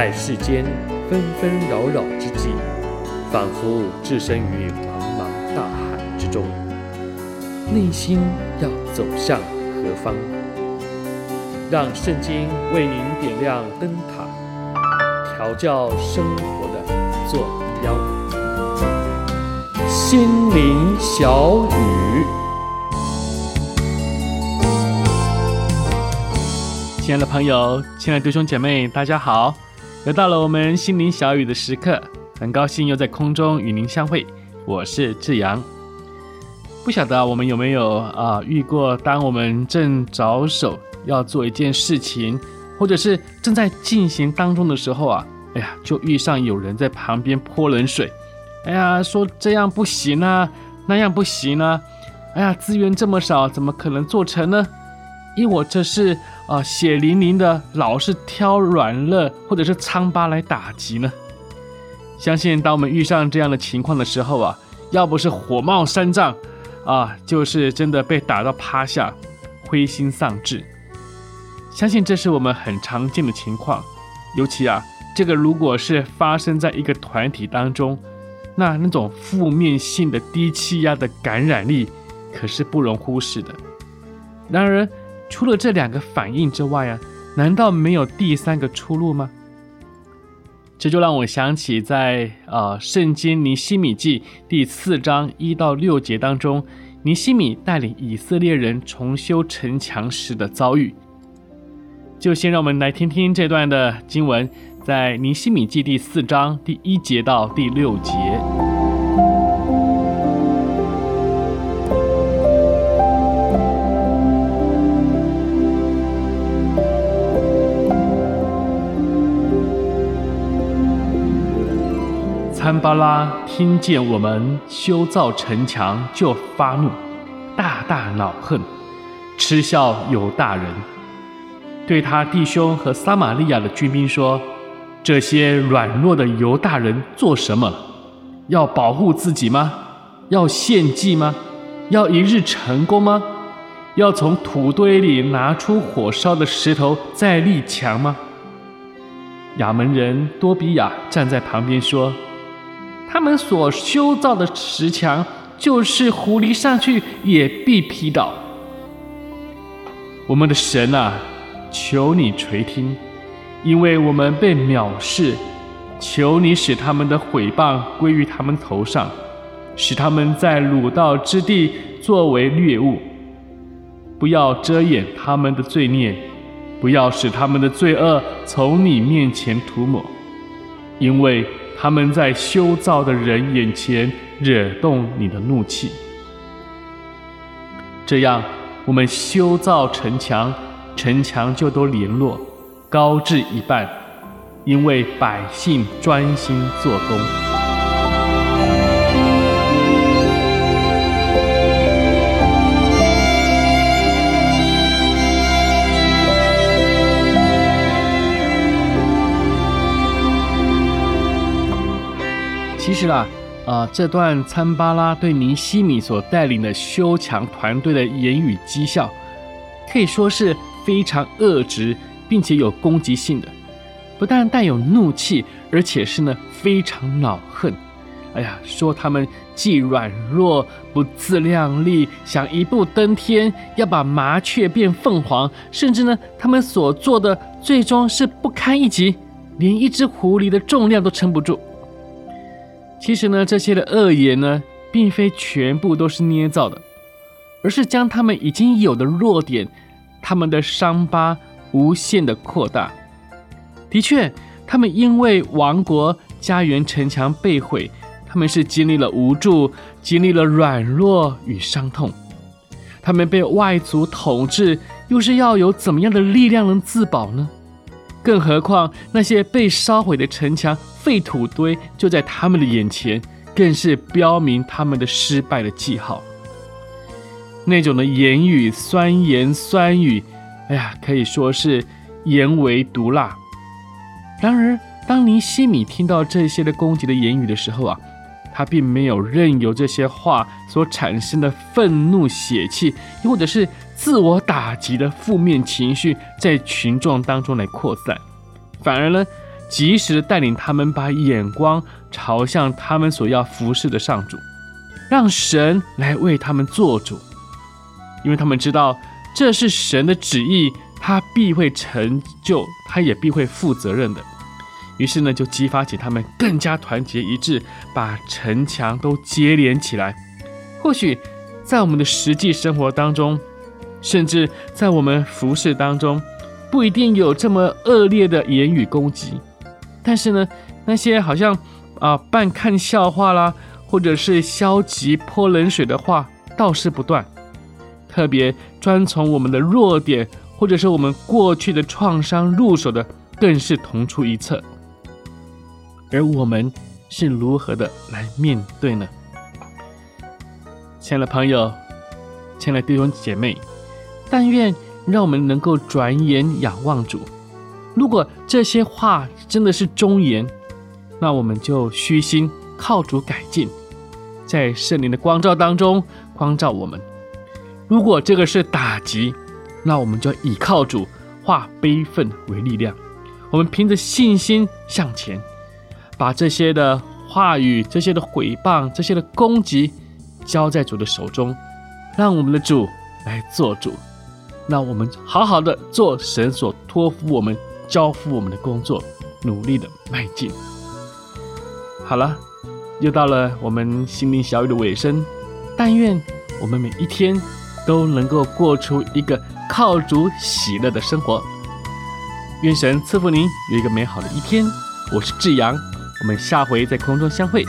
在世间纷纷扰扰之际，仿佛置身于茫茫大海之中，内心要走向何方？让圣经为您点亮灯塔，调教生活的坐标。心灵小语，亲爱的朋友，亲爱的弟兄姐妹，大家好！又到了我们心灵小语的时刻，很高兴又在空中与您相会。我是志阳。不晓得我们有没有啊遇过，当我们正着手要做一件事情，或者是正在进行当中的时候啊，哎呀，就遇上有人在旁边泼冷水，哎呀，说这样不行啊，那样不行啊，哎呀，资源这么少，怎么可能做成呢？因为我这是啊，血淋淋的，老是挑软肋或者是疮疤来打击呢。相信当我们遇上这样的情况的时候啊，要不是火冒三丈啊，就是真的被打到趴下，灰心丧志。相信这是我们很常见的情况，尤其啊，这个如果是发生在一个团体当中，那那种负面性的低气压的感染力可是不容忽视的。然而，除了这两个反应之外啊，难道没有第三个出路吗？这就让我想起在呃《圣经尼希米记》第四章一到六节当中，尼希米带领以色列人重修城墙时的遭遇。就先让我们来听听这段的经文，在《尼希米记》第四章第一节到第六节。参巴拉听见我们修造城墙，就发怒，大大恼恨，嗤笑犹大人，对他弟兄和撒玛利亚的军兵说：“这些软弱的犹大人做什么？要保护自己吗？要献祭吗？要一日成功吗？要从土堆里拿出火烧的石头再立墙吗？”亚门人多比亚站在旁边说。他们所修造的石墙，就是狐狸上去也必劈倒。我们的神啊，求你垂听，因为我们被藐视，求你使他们的毁谤归于他们头上，使他们在鲁道之地作为掠物。不要遮掩他们的罪孽，不要使他们的罪恶从你面前涂抹，因为。他们在修造的人眼前惹动你的怒气，这样我们修造城墙，城墙就都联络，高至一半，因为百姓专心做工。其实啊，啊、呃，这段参巴拉对尼西米所带领的修墙团队的言语讥笑，可以说是非常恶质，并且有攻击性的。不但带有怒气，而且是呢非常恼恨。哎呀，说他们既软弱不自量力，想一步登天，要把麻雀变凤凰，甚至呢，他们所做的最终是不堪一击，连一只狐狸的重量都撑不住。其实呢，这些的恶言呢，并非全部都是捏造的，而是将他们已经有的弱点、他们的伤疤无限的扩大。的确，他们因为亡国、家园、城墙被毁，他们是经历了无助，经历了软弱与伤痛。他们被外族统治，又是要有怎么样的力量能自保呢？更何况那些被烧毁的城墙、废土堆就在他们的眼前，更是标明他们的失败的记号。那种的言语，酸言酸语，哎呀，可以说是言为毒辣。然而，当尼西米听到这些的攻击的言语的时候啊，他并没有任由这些话所产生的愤怒、血气，或者是自我打击的负面情绪在群众当中来扩散，反而呢，及时的带领他们把眼光朝向他们所要服侍的上主，让神来为他们做主，因为他们知道这是神的旨意，他必会成就，他也必会负责任的。于是呢，就激发起他们更加团结一致，把城墙都接连起来。或许在我们的实际生活当中，甚至在我们服饰当中，不一定有这么恶劣的言语攻击，但是呢，那些好像啊、半看笑话啦，或者是消极泼冷水的话，倒是不断。特别专从我们的弱点，或者是我们过去的创伤入手的，更是同出一辙。而我们是如何的来面对呢？亲爱的朋友，亲爱的弟兄姐妹，但愿让我们能够转眼仰望主。如果这些话真的是忠言，那我们就虚心靠主改进，在圣灵的光照当中光照我们。如果这个是打击，那我们就倚靠主，化悲愤为力量，我们凭着信心向前。把这些的话语、这些的毁谤、这些的攻击交在主的手中，让我们的主来做主。那我们好好的做神所托付我们、交付我们的工作，努力的迈进。好了，又到了我们心灵小语的尾声。但愿我们每一天都能够过出一个靠主喜乐的生活。愿神赐福您有一个美好的一天。我是志阳。我们下回在空中相会。